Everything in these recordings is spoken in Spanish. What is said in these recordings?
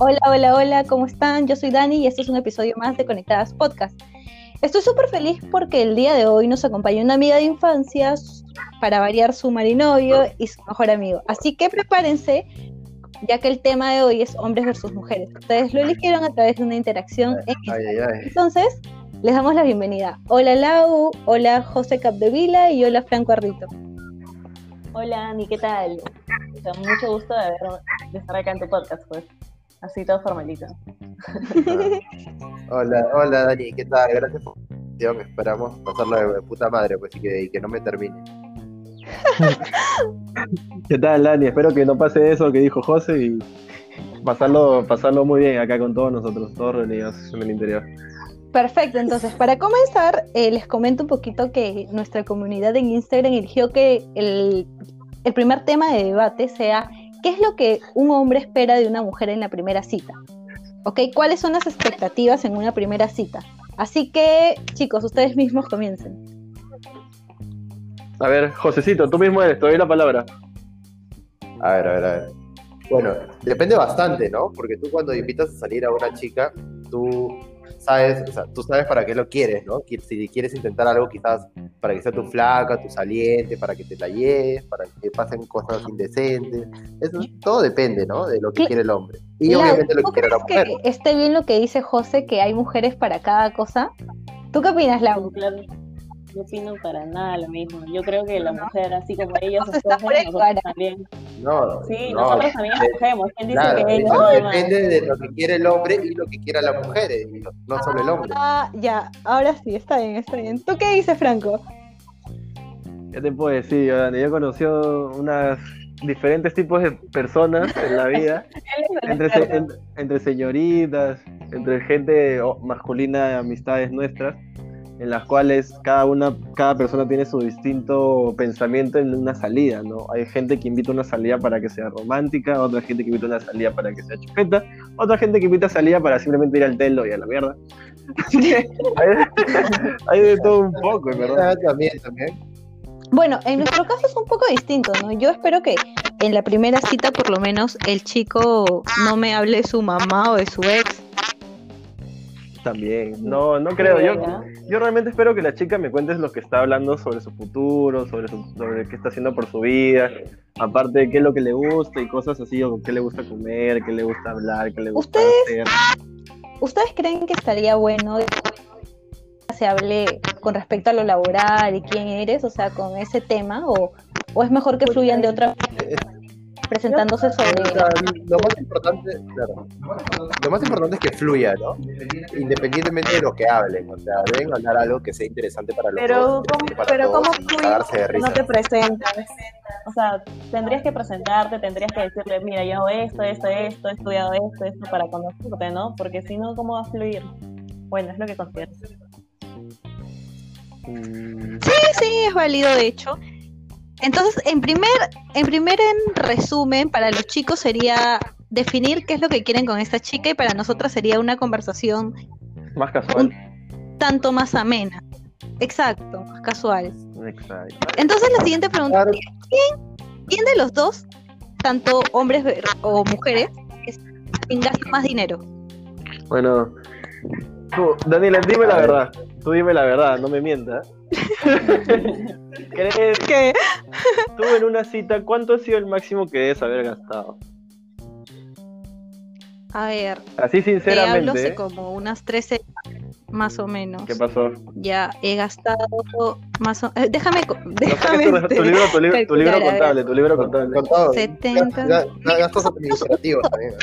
Hola, hola, hola, ¿cómo están? Yo soy Dani y este es un episodio más de Conectadas Podcast. Estoy súper feliz porque el día de hoy nos acompaña una amiga de infancia, para variar su marinovio y su mejor amigo. Así que prepárense, ya que el tema de hoy es hombres versus mujeres. Ustedes lo eligieron a través de una interacción en Entonces, les damos la bienvenida. Hola Lau, hola José Capdevila y hola Franco Arrito. Hola Ani, ¿qué tal? mucho gusto de, de estar acá en tu podcast, pues. Así todo formalito. hola, hola Dani, ¿qué tal? Gracias por la Esperamos pasarlo de puta madre, pues, y que, que no me termine. ¿Qué tal, Dani? Espero que no pase eso que dijo José y pasarlo, pasarlo muy bien acá con todos nosotros, todos reunidos en el interior. Perfecto, entonces para comenzar eh, les comento un poquito que nuestra comunidad en Instagram eligió que el, el primer tema de debate sea ¿qué es lo que un hombre espera de una mujer en la primera cita? ¿Ok? ¿Cuáles son las expectativas en una primera cita? Así que, chicos, ustedes mismos comiencen. A ver, Josecito, tú mismo eres, te doy la palabra. A ver, a ver, a ver. Bueno, depende bastante, ¿no? Porque tú cuando invitas a salir a una chica, tú sabes, o sea, tú sabes para qué lo quieres, ¿no? Si quieres intentar algo quizás para que sea tu flaca, tu saliente, para que te la lleves, para que pasen cosas indecentes. Eso todo depende, ¿no? De lo que quiere el hombre. Y obviamente lo que quiere la mujer. Que esté bien lo que dice José, que hay mujeres para cada cosa. ¿Tú qué opinas, Lau? No opino para nada lo mismo. Yo creo que la mujer, así como ellos escogen, nosotros también. No, sí, nosotros también escogemos. ¿Quién dice que ellos no, Depende de lo que quiere el hombre y lo que quiera la mujer, eh, no, solo el hombre. Ah, ya, ahora sí, está bien, está bien. ¿Tú qué dices, Franco? ¿Qué te puedo decir, Dani? Yo he conocido unas diferentes tipos de personas en la vida, entre, entre señoritas, entre gente masculina, amistades nuestras en las cuales cada una, cada persona tiene su distinto pensamiento en una salida, ¿no? Hay gente que invita una salida para que sea romántica, otra gente que invita a una salida para que sea chupeta, otra gente que invita a salida para simplemente ir al telo y a la mierda. hay, de todo un poco, ¿verdad? Ah, también, también. Bueno, en nuestro caso es un poco distinto, ¿no? Yo espero que en la primera cita por lo menos el chico no me hable de su mamá o de su ex, también. No, no creo. Yo, yo realmente espero que la chica me cuente lo que está hablando sobre su futuro, sobre, sobre qué está haciendo por su vida, aparte de qué es lo que le gusta y cosas así, o qué le gusta comer, qué le gusta hablar, qué le gusta ¿Ustedes, hacer. ¿Ustedes creen que estaría bueno que se hable con respecto a lo laboral y quién eres, o sea, con ese tema, o, o es mejor que fluyan de otra presentándose sobre... lo, más importante, lo más importante es que fluya, ¿no? Independientemente de lo que hablen, o sea, deben hablar algo que sea interesante para los pero, dos. ¿cómo, pero ¿cómo fluye no te presentas? O sea, tendrías que presentarte, tendrías que decirle, mira, yo hago esto, esto, esto, he estudiado esto, esto para conocerte, ¿no? Porque si no, ¿cómo va a fluir? Bueno, es lo que considero. Sí, sí, es válido de hecho. Entonces, en primer, en primer en resumen, para los chicos sería definir qué es lo que quieren con esta chica y para nosotras sería una conversación más casual. tanto más amena. Exacto, más casual. Exacto. Entonces la siguiente pregunta ¿quién, ¿quién de los dos, tanto hombres o mujeres, gasta más dinero? Bueno, tú, Daniela, dime la verdad. Tú dime la verdad, no me mientas. ¿Crees que tú en una cita cuánto ha sido el máximo que debes haber gastado? A ver. Así sinceramente. Te hablo como unas 13 más o menos. ¿Qué pasó? Ya he gastado más o eh, déjame déjame tu, tu, libro tu, libro, tu libro contable, tu libro contable. Contado. 70 gastos administrativos también.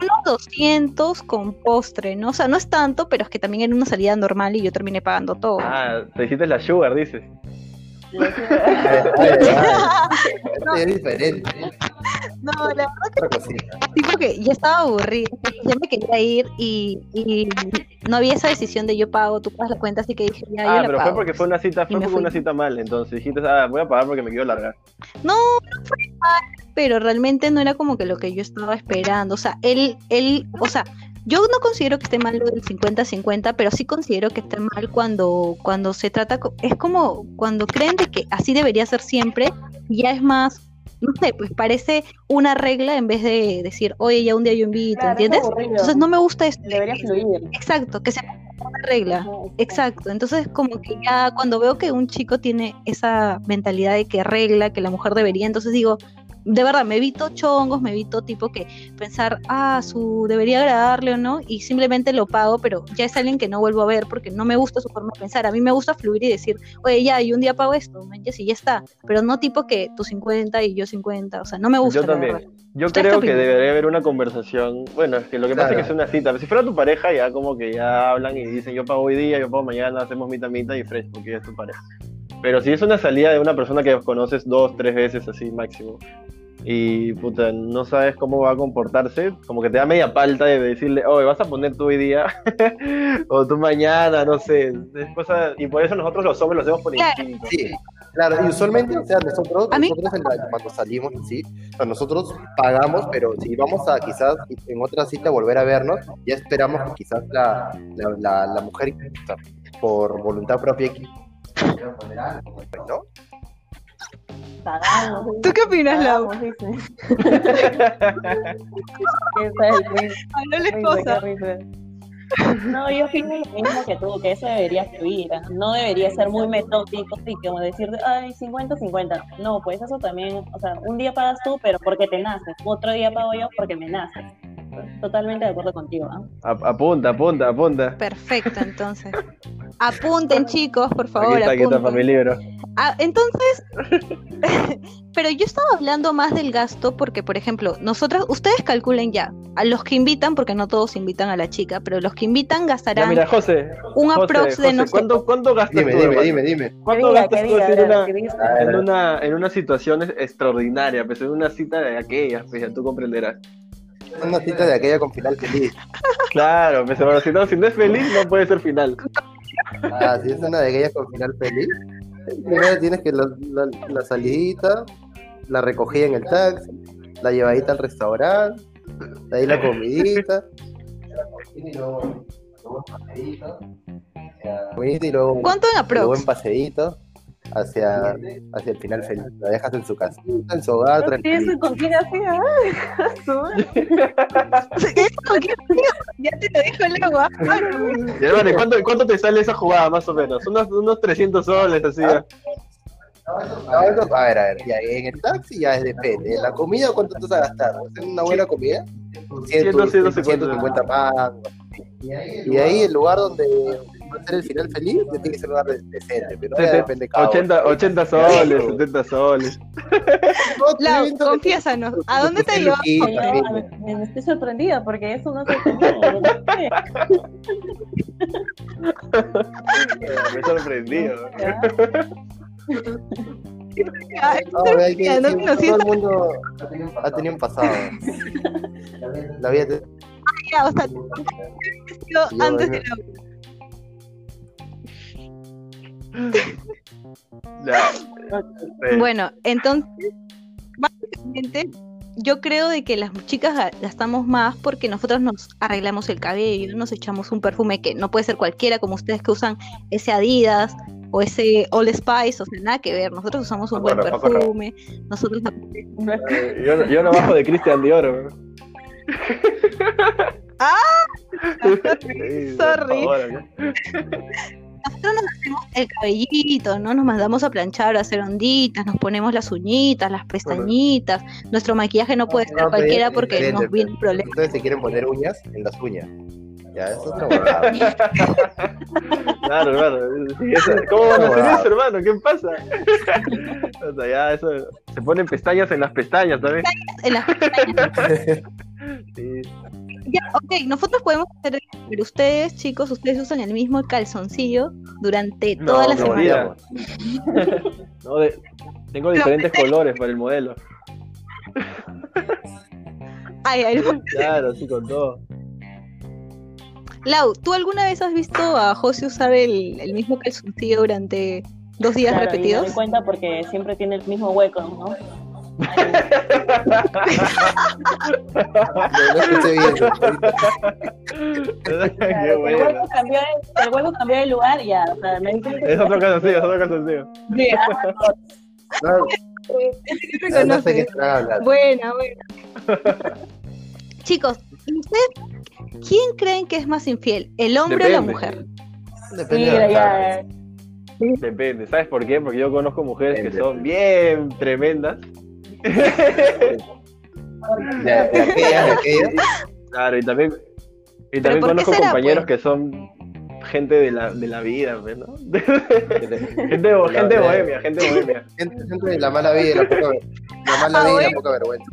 Unos 200 con postre, ¿no? O sea, no es tanto, pero es que también era una salida normal y yo terminé pagando todo. Ah, te hiciste la sugar, dices. es diferente. No, la verdad que sí, porque ya estaba aburrida, ya me quería ir y, y, no había esa decisión de yo pago, tú pagas la cuenta, así que dije, ya, ah, yo pero la fue porque fue una cita, fue una cita mal, entonces dijiste, ah, voy a pagar porque me quiero largar. No, no fue mal, pero realmente no era como que lo que yo estaba esperando, o sea, él, él, o sea, yo no considero que esté mal lo del 50-50, pero sí considero que esté mal cuando, cuando se trata, es como cuando creen de que así debería ser siempre, ya es más no sé, pues parece una regla en vez de decir, oye, ya un día yo invito, ¿entiendes? Entonces no me gusta esto. Debería fluir. Exacto, que se una regla. Exacto. Entonces, como que ya cuando veo que un chico tiene esa mentalidad de que regla, que la mujer debería, entonces digo, de verdad, me evito chongos, me evito tipo que pensar, ah, su debería agradarle o no, y simplemente lo pago, pero ya es alguien que no vuelvo a ver porque no me gusta su forma de pensar. A mí me gusta fluir y decir, oye, ya, y un día pago esto, y ya está. Pero no tipo que tú 50 y yo 50, o sea, no me gusta. Yo también. Yo creo que debería haber una conversación. Bueno, es que lo que pasa es que es una cita. Si fuera tu pareja, ya como que ya hablan y dicen, yo pago hoy día, yo pago mañana, hacemos mitad mitad y fresh, porque ya es tu pareja. Pero si es una salida de una persona que conoces dos, tres veces así máximo, y puta, no sabes cómo va a comportarse, como que te da media palta de decirle, oye, vas a poner tú hoy día o tú mañana, no sé, cosa, y por eso nosotros los hombres lo hacemos por instinto. Sí, claro, y usualmente, o sea, nosotros, nosotros cuando salimos, sí, nosotros pagamos, pero si vamos a quizás en otra cita volver a vernos, ya esperamos que quizás la, la, la, mujer, por voluntad propia, ¿no? ¿Tú qué opinas, Lau? No, yo opino lo mismo que tú, que eso debería fluir. No debería ser muy metódico, y como decir, ay, 50-50. No, pues eso también, o sea, un día pagas tú, pero porque te naces. Otro día pago yo porque me naces. Totalmente de acuerdo contigo. Apunta, apunta, apunta. Perfecto, entonces. Apunten, chicos, por favor. Aquí está, aquí está para mi libro. Ah, entonces, pero yo estaba hablando más del gasto porque, por ejemplo, nosotros, ustedes calculen ya, a los que invitan, porque no todos invitan a la chica, pero los que invitan gastarán mira, José, un aprox de no ¿cuánto, ¿Cuánto gastas dime, tú? Dime, dime, dime. ¿Cuánto gastas tú en, una, en, una, en una situación extraordinaria, pues en una cita de aquellas, pues ya tú comprenderás? Una cita de aquella con final feliz. Claro, pues, pero si no, si no es feliz, no puede ser final. Ah, si es una de aquellas con final feliz. Primero tienes que la, la, salidita, la recogida en el taxi, la llevadita al restaurante, de ahí la comidita, y luego, y luego, ¿Cuánto en aprox? Luego en paseíto hacia, hacia el final feliz. La dejas en su casa, en su hogar, tranquilo. ¿Con quién hacía? Ya te lo dijo el agua. ¿cuánto, ¿cuánto te sale esa jugada más o menos? Unos, unos 300 soles así. Ah. a ver, a ver, ya, en el taxi ya es depende. ¿En la comida cuánto te vas a gastar? ¿Es una buena comida? 100, 150 más. Y ahí el lugar donde ser el final feliz, tiene que ser un lugar decente, pero ya depende cada 80, 80 soles, 70 soles. Lau, confiésanos, ¿a dónde te llevas? Me estoy sorprendida porque eso no se Me he sorprendido. No, que, no, no, todo el mundo ha tenido un pasado. La vida te... Ah, o sea, antes de la bueno, entonces, básicamente, yo creo de que las chicas gastamos más porque nosotros nos arreglamos el cabello, nos echamos un perfume que no puede ser cualquiera, como ustedes que usan ese Adidas o ese All Spice, o sea, nada que ver. Nosotros usamos un buen perfume. Nosotros. Eh, yo, yo no bajo de Christian Dior. ¡Ah! Sorry nosotros nos hacemos el cabellito, ¿no? Nos mandamos a planchar, a hacer onditas, nos ponemos las uñitas, las pestañitas. Nuestro maquillaje no puede ser cualquiera porque nos viene un problema. Ustedes se quieren poner uñas en las uñas. Ya, eso es otra Claro, claro. ¿Cómo van a hacer eso, hermano? ¿Qué pasa? O sea, ya eso. Se ponen pestañas en las pestañas también. En las pestañas. Ya, ok, nosotros podemos hacer, pero ustedes, chicos, ustedes usan el mismo calzoncillo durante toda la semana. no, tengo diferentes colores para el modelo. Ay, ay, Claro, sí, con todo. Lau, ¿tú alguna vez has visto a José usar el, el mismo calzoncillo durante dos días repetidos? me doy cuenta porque siempre tiene el mismo hueco, ¿no? Bien. el, huevo cambió, el huevo cambió de lugar y ya. O sea, me es otro caso, sí, es otro caso, sí. sí no, no, sé qué Buena, buena. Chicos, ¿ustedes quién creen que es más infiel? ¿El hombre o la mujer? Depende. de Depende, ¿sabes por qué? Porque yo conozco mujeres que son bien tremendas. Claro, y también, y también conozco compañeros pues? que son gente de la, de la vida, pues, ¿no? gente, gente bohemia, gente bohemia. Gente, gente de la mala vida y la, poca, la mala ah, vida y la poca vergüenza.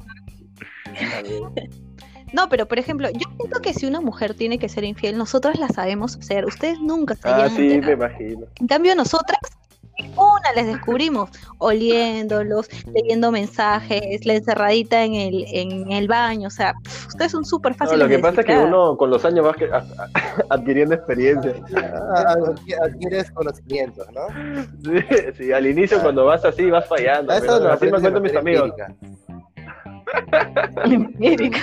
No, pero por ejemplo, yo siento que si una mujer tiene que ser infiel, nosotras la sabemos hacer. Ustedes nunca se Ah, sí, me imagino. En cambio, nosotras, una les descubrimos, oliéndolos, leyendo mensajes, la encerradita en el, en el baño. O sea, ustedes son súper fáciles. No, lo que pasa es que uno con los años va adquiriendo experiencia. Ah, adquieres conocimientos, ¿no? Sí, sí, al inicio cuando vas así vas fallando. Eso así me cuentan mis amigos. empírica.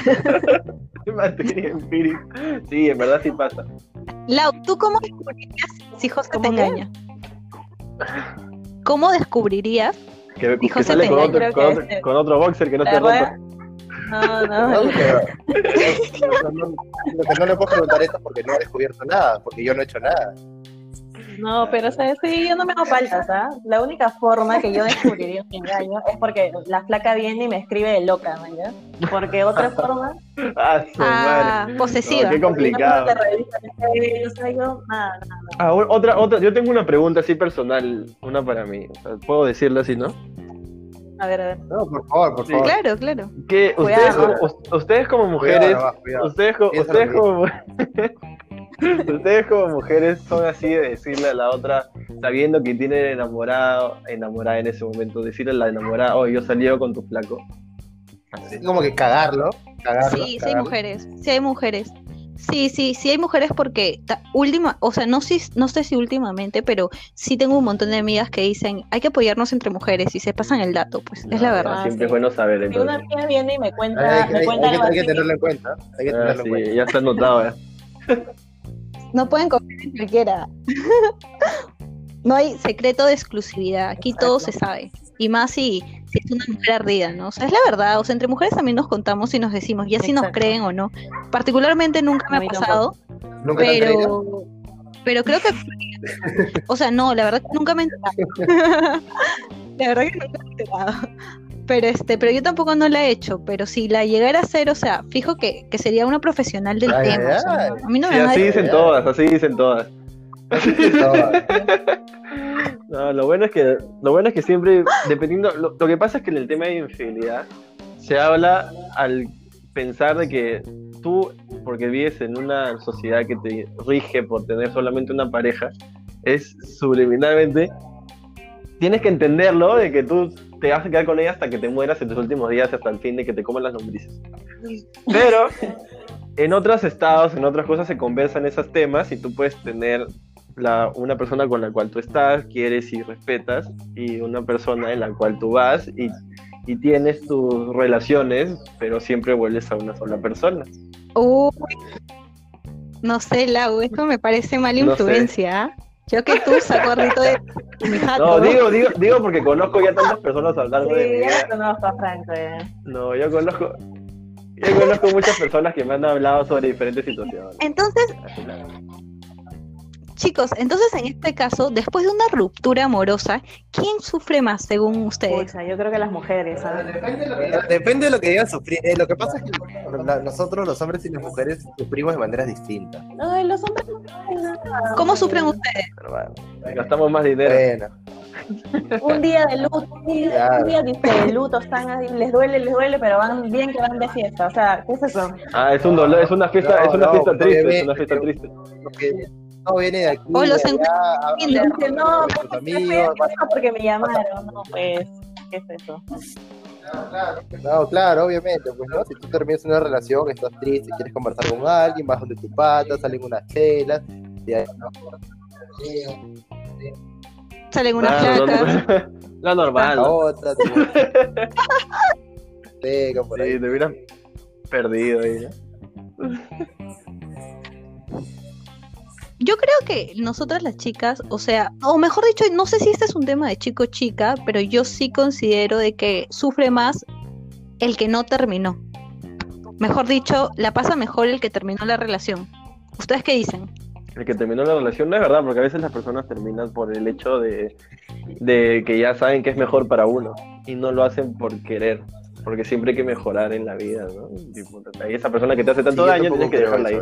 Materia empírica. Sí, en verdad sí pasa. Lau, ¿tú cómo descubrirías si José te engaña? ¿Cómo descubrirías que, si José te con? Otro, con, otro, con, otro, boxer que no te rompa. No, no. no, que no le puedo preguntar esto porque no he descubierto nada, porque yo no he hecho nada. No, pero ¿sabes? sí, yo no me hago faltas, ¿ah? La única forma que yo descubriría un engaño es porque la flaca viene y me escribe de loca, ¿ya? Porque otra forma... ah, ah posesiva. qué complicado. Ah, otra, otra, yo tengo una pregunta así personal, una para mí. ¿Puedo decirla así, no? A ver, a ver. No, por favor, por favor. claro, claro. Que ustedes, ustedes como mujeres, ustedes, ustedes como Ustedes como mujeres son así de decirle a la otra, sabiendo que tiene enamorado, enamorada en ese momento, decirle a la enamorada, oh, yo salí con tu flaco. Así como que cagarlo. sí, sí hay mujeres, sí hay mujeres. Sí, sí, sí hay mujeres porque última, o sea, no sé, no sé si últimamente, pero sí tengo un montón de amigas que dicen, hay que apoyarnos entre mujeres y se pasan el dato, pues, es la verdad. Siempre es bueno saber. Entonces. una amiga viene y me cuenta, hay, me cuenta hay, que, tenerlo en cuenta. Hay que tenerlo en cuenta. Ya está anotado, ¿eh? No pueden confiar en cualquiera. no hay secreto de exclusividad. Aquí todo se sabe. Y más si, si, es una mujer ardida, ¿no? O sea, es la verdad. O sea, entre mujeres también nos contamos y nos decimos, ya si nos creen o no. Particularmente nunca me ha pasado. ¿Nunca pero, pero creo que. o sea, no, la verdad que nunca me he enterado. la verdad que nunca me he enterado. Pero este, pero yo tampoco no la he hecho, pero si la llegara a hacer, o sea, fijo que, que sería una profesional del tema. a mí no me así dicen todas, así dicen todas. Así dicen todas. no, lo bueno es que, lo bueno es que siempre, dependiendo, lo, que pasa es que en el tema de infidelidad se habla al pensar de que tú, porque vives en una sociedad que te rige por tener solamente una pareja, es subliminalmente tienes que entenderlo de que tú te vas a quedar con ella hasta que te mueras en tus últimos días, hasta el fin de que te coman las lombrices. Pero en otros estados, en otras cosas se conversan esos temas y tú puedes tener la, una persona con la cual tú estás, quieres y respetas, y una persona en la cual tú vas y, y tienes tus relaciones, pero siempre vuelves a una sola persona. Uy, no sé, Lau, esto me parece mala influencia. ¿ah? Yo que tú saco rito de mi jato. No, digo, digo, digo porque conozco ya tantas personas hablando sí, de mi ya conozco a Franco. No, yo conozco, yo conozco muchas personas que me han hablado sobre diferentes situaciones. Entonces, chicos, entonces en este caso, después de una ruptura amorosa, ¿quién sufre más según ustedes? yo creo que las mujeres. Depende, de lo que digan sufrir. Eh, lo que pasa es que nosotros, los hombres y las mujeres, sufrimos de maneras distintas. No, los hombres no ¿Cómo sufren ustedes? gastamos más dinero. un día de luto, un día, de luto, están les duele, les duele, pero van bien que van de fiesta. O sea, ¿qué es eso? Ah, es un dolor, es una fiesta, es una fiesta triste, es una fiesta triste no viene de aquí. O los de no, porque me llamaron, no, pues, ¿qué es eso? No, claro, obviamente, pues no, si tú terminas una relación, estás triste, quieres conversar con alguien, vas donde tu pata, salen unas chelas, y ahí, Salen unas placas. La normal. La otra, te... por ahí. Sí, te hubieran perdido ahí, yo yo creo que nosotras las chicas, o sea, o mejor dicho, no sé si este es un tema de chico-chica, pero yo sí considero de que sufre más el que no terminó. Mejor dicho, la pasa mejor el que terminó la relación. ¿Ustedes qué dicen? El que terminó la relación no es verdad, porque a veces las personas terminan por el hecho de, de que ya saben que es mejor para uno y no lo hacen por querer porque siempre hay que mejorar en la vida, ¿no? Y esa persona que te hace tanto daño, tienes que dejarla ahí.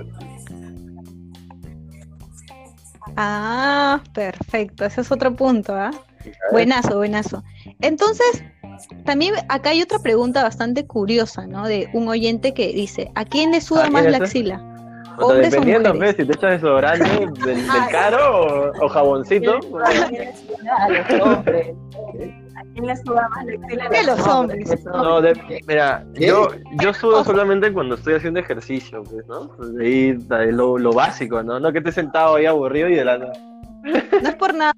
Ah, perfecto, ese es otro punto, ¿ah? Buenazo, buenazo. Entonces, también acá hay otra pregunta bastante curiosa, ¿no? De un oyente que dice, ¿a quién le suda más la axila? O sea, dependiendo, pues, si te echas desodorante del, del caro o, o jaboncito. A los hombres. ¿A quién le suda más la axila? De los hombres. No, de, mira, yo, yo sudo solamente cuando estoy haciendo ejercicio, pues, ¿no? Pues, ahí lo, lo básico, ¿no? No que esté sentado ahí aburrido y de la nada. No es por nada.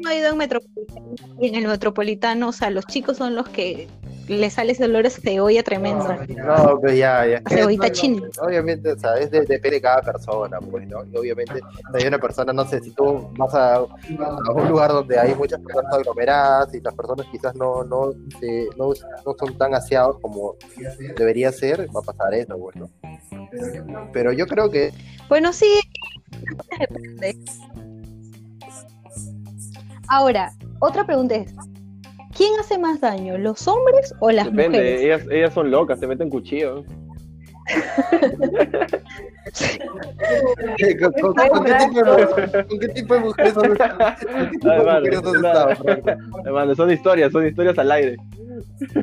No he ido en metropolitano y en el metropolitano, o sea, los chicos son los que le sale ese olor a cebolla tremendo. No, pues ya, ya. Cebollita china. Obviamente, o sea, es de, depende de cada persona, pues, ¿no? Y obviamente, hay una persona, no sé, si tú vas a, a un lugar donde hay muchas personas aglomeradas y las personas quizás no, no, se- no, no son tan aseados como debería ser, va a pasar eso, bueno. Pero yo creo que Bueno, sí. Ahora, otra pregunta es, ¿quién hace más daño, los hombres o las Depende, mujeres? ellas, ellas son locas, se meten cuchillo. ¿con, con- con qué tipo de, con qué tipo de mujeres son con qué tipo Ay, de vale, mujeres Franco? Hermano, son historias, son historias al aire.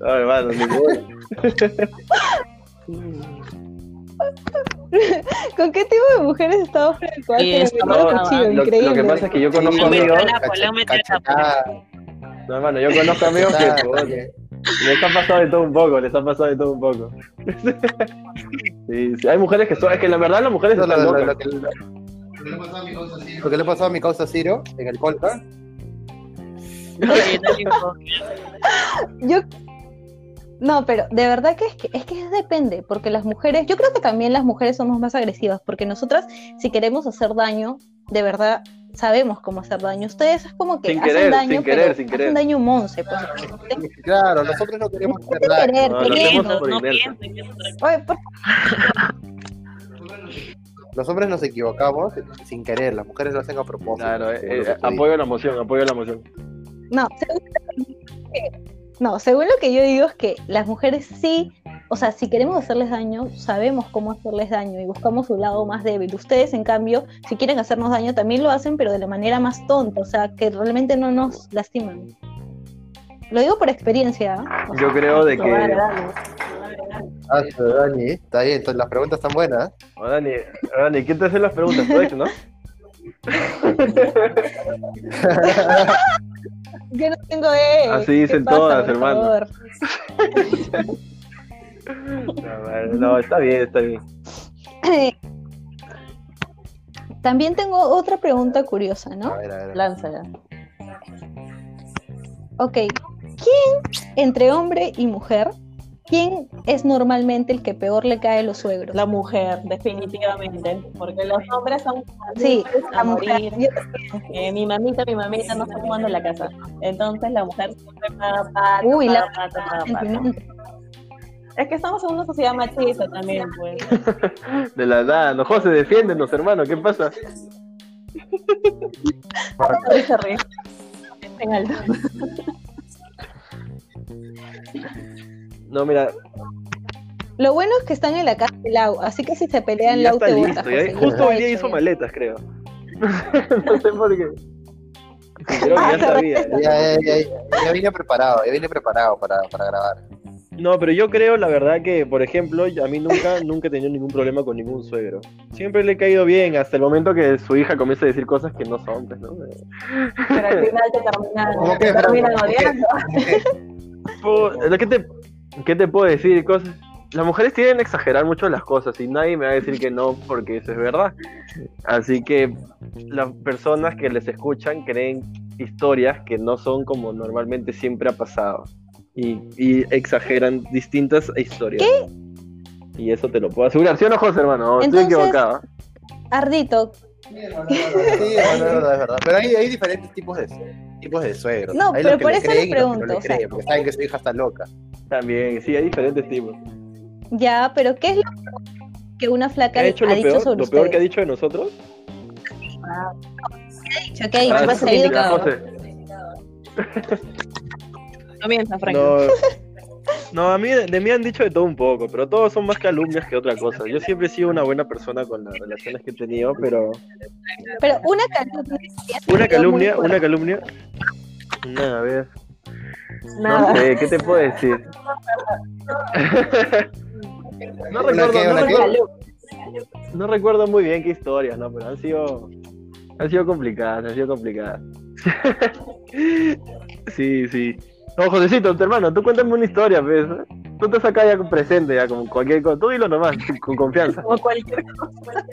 Ay, hermano, ninguna. ¿Con qué tipo de mujeres estado Franco? Sí, no, Lo, lo increíble. que pasa es que yo conozco amigos, no, hermano, yo conozco amigos que les ha pasado de todo un poco, les ha pasado de todo un poco. Sí, sí, hay mujeres que son, es que la verdad las mujeres lo, lo- locas. lo que, le pasó a mi causa Ciro en el Colca. Yo no, pero de verdad que es que es que depende, porque las mujeres, yo creo que también las mujeres somos más agresivas, porque nosotras si queremos hacer daño, de verdad sabemos cómo hacer daño. Ustedes es como que Sin hacen querer, daño, sin querer, pero sin querer. hacen daño monce, pues. Claro, nosotros no queremos hacer Sin daño. querer, No, queriendo. No piensen. Oye, por- Los hombres nos equivocamos sin querer, las mujeres lo hacen a propósito. Claro, eh, eh, apoyo la emoción, apoyo la emoción. No, según no, según lo que yo digo es que las mujeres sí, o sea, si queremos hacerles daño, sabemos cómo hacerles daño y buscamos su lado más débil. Ustedes, en cambio, si quieren hacernos daño, también lo hacen, pero de la manera más tonta, o sea, que realmente no nos lastiman. Lo digo por experiencia. ¿ah? O sea, Yo creo de que. dale. Ah, sí, Dani, está bien, entonces las preguntas están buenas. Oh, Dani, Dani, ¿quién te hace las preguntas? ¿Tu ex, no? yo no tengo ex. Así ¿qué dicen pasa, todas, por hermano. favor? No, está bien, está bien. También tengo otra pregunta curiosa, ¿no? A ver, a ver. Lánzala. Ok, ¿quién entre hombre y mujer, quién es normalmente el que peor le cae a los suegros? La mujer, definitivamente. Porque los hombres son Sí, a la mujer. morir. Yo- Eh, mi mamita, mi mamita no está jugando en la casa. Entonces la mujer siempre paga paga, Uy, paga, la- paga, paga, paga. sentimiento. Es que estamos en una sociedad machista también, pues. De la nada, no, José, defiéndenos, hermano, ¿qué pasa? Se. En alto. No, mira, Lo bueno es que están en la casa de Lau, así que si se pelean, ya Lau está te listo. bota. ya- José, ya justo hoy día hizo ya. maletas, creo. no sé por qué. Creo que ya sabía. Ya, ya, ya, ya vine preparado, ya vine preparado para, para grabar. No, pero yo creo, la verdad, que, por ejemplo, a mí nunca, nunca he tenido ningún problema con ningún suegro. Siempre le he caído bien, hasta el momento que su hija comienza a decir cosas que no son, pues, ¿no? Pero al final te terminan, ¿Cómo te que, terminan odiando. Po- ¿Qué te, ¿Qué te puedo decir? Cosas... Las mujeres tienden a exagerar mucho las cosas y nadie me va a decir que no porque eso es verdad. Así que las personas que les escuchan creen historias que no son como normalmente siempre ha pasado y, y exageran distintas historias. Y eso te lo puedo asegurar. ¿Sí o no, José, hermano? Estoy Entonces- equivocado. Ardito. Sí, es verdad, es verdad. Pero hay, hay diferentes tipos de, tipos de suegros. No, hay pero por le eso les no pregunto, le o sea- creen, porque saben que su hija está loca. También, sí, hay diferentes tipos. Ya, pero ¿qué es lo que una ¿Qué flaca ha hecho ha dicho peor? sobre ¿Lo peor que ha dicho de nosotros? ¿Qué ha dicho? ¿Qué ha dicho? Ah, ¿Cuál sí, ha indicado. José. Comienza, Frank. No, no, a mí de mí han dicho de todo un poco, pero todos son más calumnias que otra cosa. Yo siempre he sido una buena persona con las relaciones que he tenido, pero Pero una calumnia. una calumnia, una calumnia. Una, a ver, Nada. no sé, ¿qué te puedo decir? no ¿Una recuerdo, qué, no una qué? recuerdo, no recuerdo muy bien qué historias, no, pero han sido, han sido complicadas, han sido complicadas. sí, sí. No, Josecito, tu hermano, tú cuéntame una historia, pues. Tú te sacas ya presente, ya como cualquier cosa. Tú dilo nomás, con confianza. Como cualquier cosa.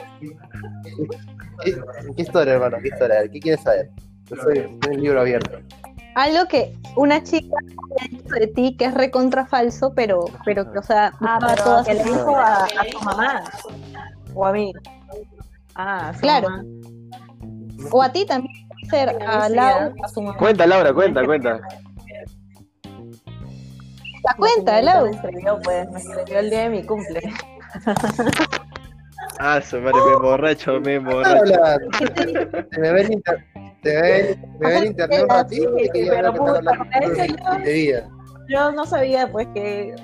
¿Qué, qué historia, hermano? ¿Qué historia? A ¿Qué quieres saber? Yo soy, un libro abierto. Algo que una chica ha dicho de ti que es recontra falso, pero, pero que, o sea, Ah, pero todas que le dijo a, a tu mamá. O a mí. Ah, a Claro. mamá. O a ti también, ser a Sí, Lau, a su mamá. Cuenta, Laura, cuenta, cuenta. La cuenta, Me Lau. escribió, pues, me escribió el día de mi cumple. Ah, su madre, me emborracho, me emborracho. Habla, te me ve el inter- te ve, me ve el internet un ratito y Pero, puta, yo- de. Yo no sabía, pues, que.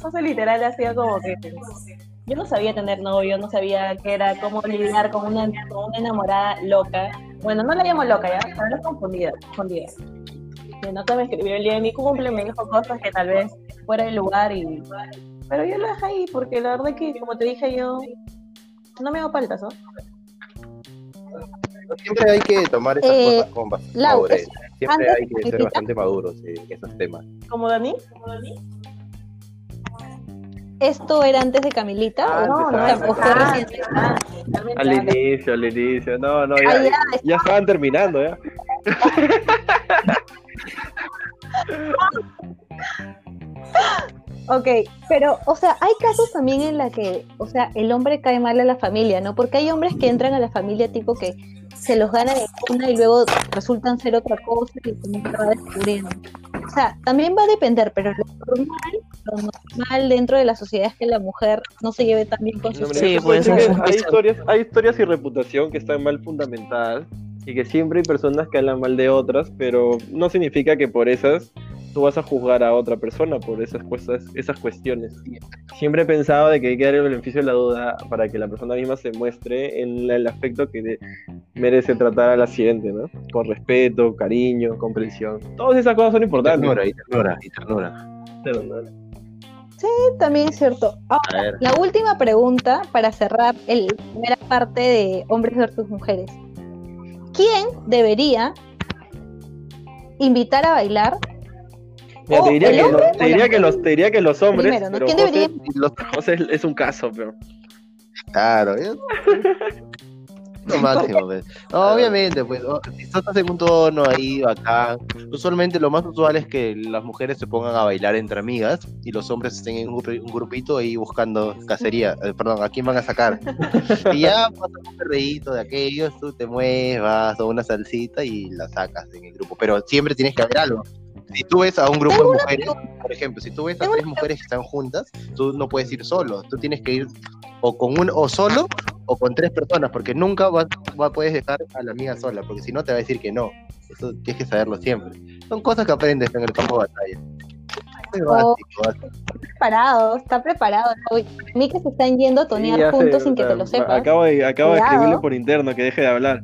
José literal hacía como que. Yo no sabía tener novio, no sabía qué era, cómo lidiar con una, con una enamorada loca. Bueno, no la llamo loca, ya, pero confundida. confundida. Mi nota me escribió el día de mi cumple, me dijo cosas que tal vez fuera del lugar y. Pero yo lo dejé ahí, porque la verdad que, como te dije, yo. No me hago paltas, ¿no? Siempre hay que tomar esas Eh, cosas con madurez. es- Siempre antes hay que ser bastante maduros en esos temas. ¿Como Dani? ¿Como Dani? ¿Esto era antes de Camilita? Ah, o, antes, o- o fue Ah, ah, Al inicio, al inicio. No, no, Ah, ya, ya, ya estaban terminando, ya. Ok, pero, o sea, hay casos también en la que, o sea, el hombre cae mal a la familia, ¿no? Porque hay hombres que entran a la familia tipo que se los gana de una y luego resultan ser otra cosa y como que va descubriendo. O sea, también va a depender, pero lo normal, lo normal dentro de la sociedad es que la mujer no se lleve tan bien con No, sus mira, Sí, pues, hay historias, hay historias y reputación que están mal fundamentadas y que siempre hay personas que hablan mal de otras, pero no significa que por esas tú vas a juzgar a otra persona por esas, cuestas- esas cuestiones. Siempre he pensado de que hay que dar el beneficio de la duda para que la persona misma se muestre en el aspecto que merece tratar a la siguiente, ¿no? Con respeto, cariño, comprensión. Todas esas cosas son importantes. Ternura, y ternura, y ternura. También es cierto. Ahora, la última pregunta para cerrar el- la primera parte de hombres versus mujeres. ¿Quién debería invitar a bailar? O te diría, que, los- te diría que los, te diría que los hombres, Primero, ¿no? pero ¿Quién José, debería- Los- José es, un caso, pero Claro, yo- lo máximo, pues. No, obviamente, pues, o- si estás en un tono ahí bacán, usualmente lo más usual es que las mujeres se pongan a bailar entre amigas y los hombres estén en un, grupi- un grupito ahí buscando cacería, eh, perdón, ¿a quién van a sacar? y ya pasa un perreíto de aquellos, tú te mueves, vas a una salsita y la sacas en el grupo, pero siempre tienes que haber algo. Si tú ves a un grupo de mujeres, por ejemplo, si tú ves a tres mujeres que están juntas, tú no puedes ir solo, tú tienes que ir o con un o solo o con tres personas, porque nunca vas, va- puedes dejar a la amiga sola, porque si no te va a decir que no. Eso tienes que saberlo siempre. Son cosas que aprendes en el campo de batalla. Oh. básico, básico. preparado, está preparado. Mí que se están yendo a tonear Sí, ya sé, juntos sin que te lo sepas. Acabo de, acabo de escribirle por interno que deje de hablar.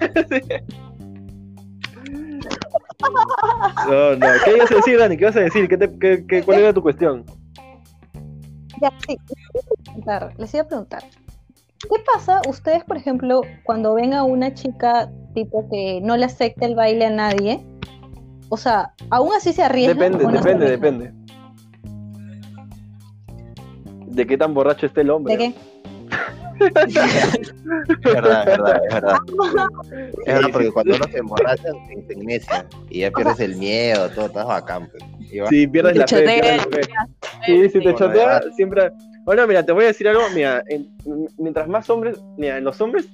No, no. ¿Qué ibas a decir, Dani? ¿Qué ibas a decir? ¿Qué te- qué- qué- ¿Cuál era tu cuestión? Ya, sí, les iba a preguntar. ¿Qué pasa ustedes, por ejemplo, cuando ven a una chica tipo que no le acepta el baile a nadie? O sea, aún así se arriesgan. Depende, no depende, depende. ¿De qué tan borracho esté el hombre? ¿De qué? Es verdad, es verdad, es verdad. Es verdad, porque cuando uno se emborracha, se se inicia y ya pierdes el miedo, todo, estás bacán. pues. Si pierdes Te la fe, chotea. pierdes la fe. Sí, si te Bueno, chotea, siempre. Bueno, mira, te voy a decir algo, mira, mientras más hombres, mira, en los hombres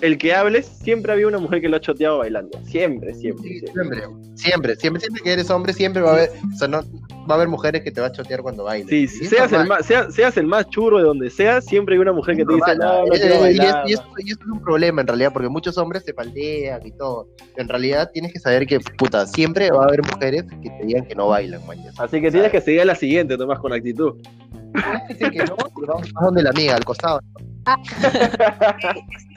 el que hables, siempre había una mujer que lo ha choteado bailando. Siempre, siempre. siempre, siempre, siempre, siempre, que eres hombre, siempre va a haber, o sea, no, va a haber mujeres que te va a chotear cuando bailes. Sí, seas el, más, seas, el más churro de donde sea, siempre hay una mujer que te dice, no, no quiero eh, bailar. Y, esto, es un problema en realidad, porque muchos hombres se faldean y todo. En realidad tienes que saber que, puta, siempre va a haber mujeres que te digan que no bailan, mañana. Así que tienes que seguir a la siguiente, Tomás, con actitud. Que no, vamos donde la amiga, al costado. Ah.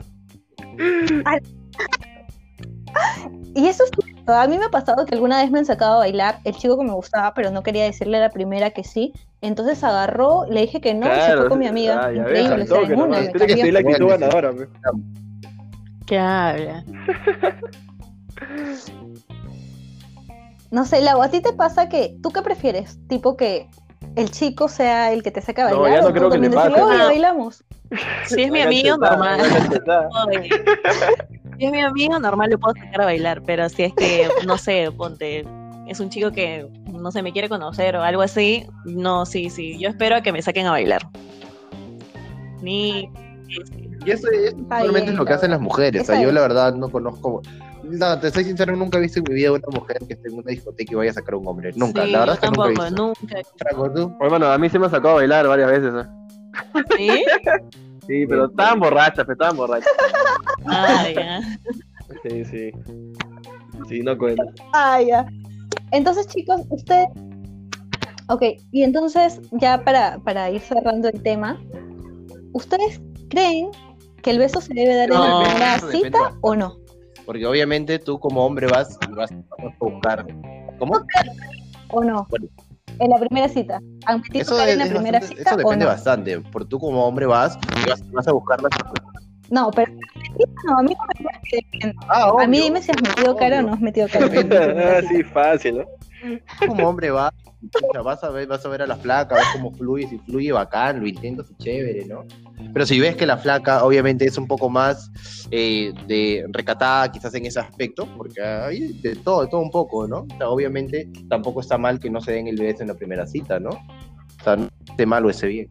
Y eso es a mí me ha pasado que alguna vez me han sacado a bailar el chico que me gustaba, pero no quería decirle a la primera que sí. Entonces agarró, le dije que no, se fue con mi amiga. Ah, Increíble, ves, en una, Tiene que seguir la actitud ganadora. ¿Qué habla? No sé, Lau, ¿a ti te pasa que tú qué prefieres? Tipo que el chico sea el que te saca a bailar. No, ya no creo que le pase. bailamos. Si es mi amigo, normal. si es mi amigo, normal lo puedo sacar a bailar, pero si es que, no sé, ponte, es un chico que, no sé, me quiere conocer o algo así, no, sí, sí, yo espero a que me saquen a bailar. Ni... Y eso, es normalmente lo que hacen las mujeres, o sea, yo la verdad no conozco... No, te soy sincero, nunca he visto en mi vida una mujer que esté en una discoteca y vaya a sacar a un hombre. Nunca, la verdad es que tampoco, nunca he visto. Nunca. ¿tú? Bueno, a mí se me ha sacado a bailar varias veces. ¿eh? ¿Sí? Sí, pero estaban borrachas, pero estaban borrachas. Ah, ya. Sí, sí. Sí, no cuenta. Ah, ya. Entonces, chicos, usted. Ok, y entonces, ya para, para ir cerrando el tema, ¿ustedes creen que el beso se debe dar en la primera cita o no? Porque obviamente tú como hombre vas y vas a buscar. ¿Cómo? ¿O no? en la primera cita. Aunque te eso, en la primera cita. Eso depende bastante. Por tú como hombre vas y vas, a buscarla. No, pero no, a mí no me ah, A mí dime si has metido cara o no has metido cara. ah, sí, fácil, ¿no? Como hombre vas, vas a ver, vas a ver a la flaca, ves cómo fluye, si fluye bacán, lo intentas y chévere, ¿no? Pero si ves que la flaca obviamente es un poco más eh, de recatada quizás en ese aspecto, porque hay de todo, de todo un poco, ¿no? O sea, obviamente tampoco está mal que no se den el beso en la primera cita, ¿no? O sea, no esté mal o esté bien.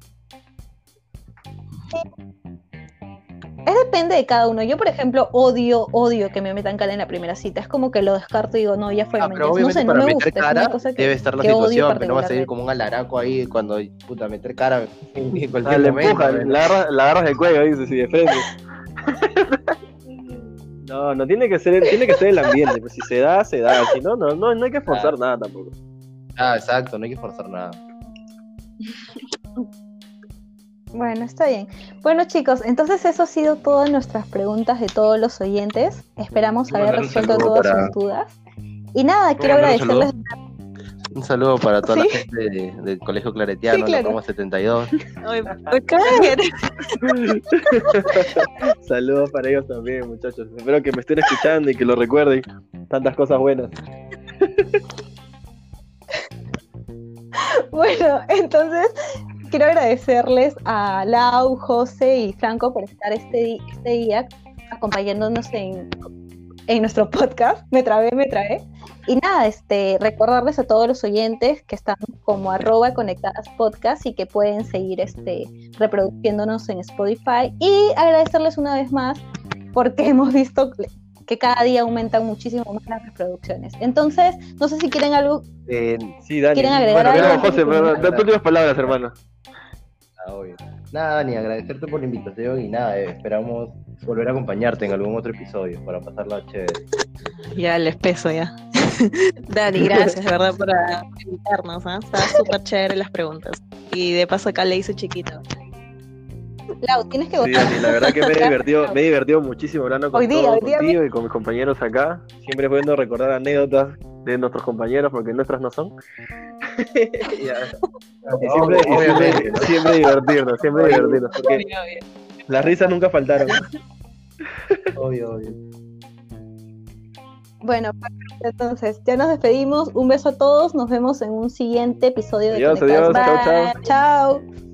Es depende de cada uno. Yo, por ejemplo, odio, odio que me metan cara en la primera cita. Es como que lo descarto y digo, no, ya fue. Ah, pero obviamente no para meter cara debe estar la situación, pero no va a salir como un alaraco ahí cuando, puta, meter cara en cualquier ah, momento. la, agarras, la agarras del cuello, dice, sí, de frente. no, no, tiene que ser, tiene que ser el ambiente. Pues si se da, se da. Si no, no, no, no hay que forzar ah. nada tampoco. Ah, exacto, no hay que forzar nada. Bueno, está bien. Bueno, chicos, entonces eso ha sido todas nuestras preguntas de todos los oyentes. Esperamos haber resuelto todas sus dudas. Y nada, quiero agradecerles. Un saludo para toda la gente del Colegio Claretiano, sí, claro. 72. Saludos para ellos también, muchachos. Espero que me estén escuchando y que lo recuerden. Tantas cosas buenas. bueno, entonces quiero agradecerles a Lau, José y Franco por estar este, este día acompañándonos en, nuestro podcast. Me trabé, me trae. Y nada, este, recordarles a todos los oyentes que están como arroba conectadas podcast y que pueden seguir este, reproduciéndonos en Spotify. Y agradecerles una vez más porque hemos visto que cada día aumentan muchísimo más las reproducciones. Entonces, no sé si quieren algo. Eh, sí, Dani. ¿Quieren agregar bueno, algo? José, pero, tus últimas palabras, hermano. Nada, ni agradecerte por la invitación y nada, eh, esperamos volver a acompañarte en algún otro episodio para pasarla chévere. Ya les peso ya. Dani, gracias de verdad por invitarnos, ¿eh? Está súper chévere las preguntas. Y de paso acá le hice chiquito. Lau, tienes que votar. Sí, la verdad que me he divertido, me he divertido muchísimo hablando con contigo y con mis compañeros acá. Siempre pudiendo recordar anécdotas de nuestros compañeros porque nuestras no son. siempre, siempre, divertirnos, siempre divertirnos. Porque las risas nunca faltaron. Obvio, obvio. Bueno, entonces ya nos despedimos. Un beso a todos. Nos vemos en un siguiente episodio de Adiós, adiós. Chao, chao. Chao.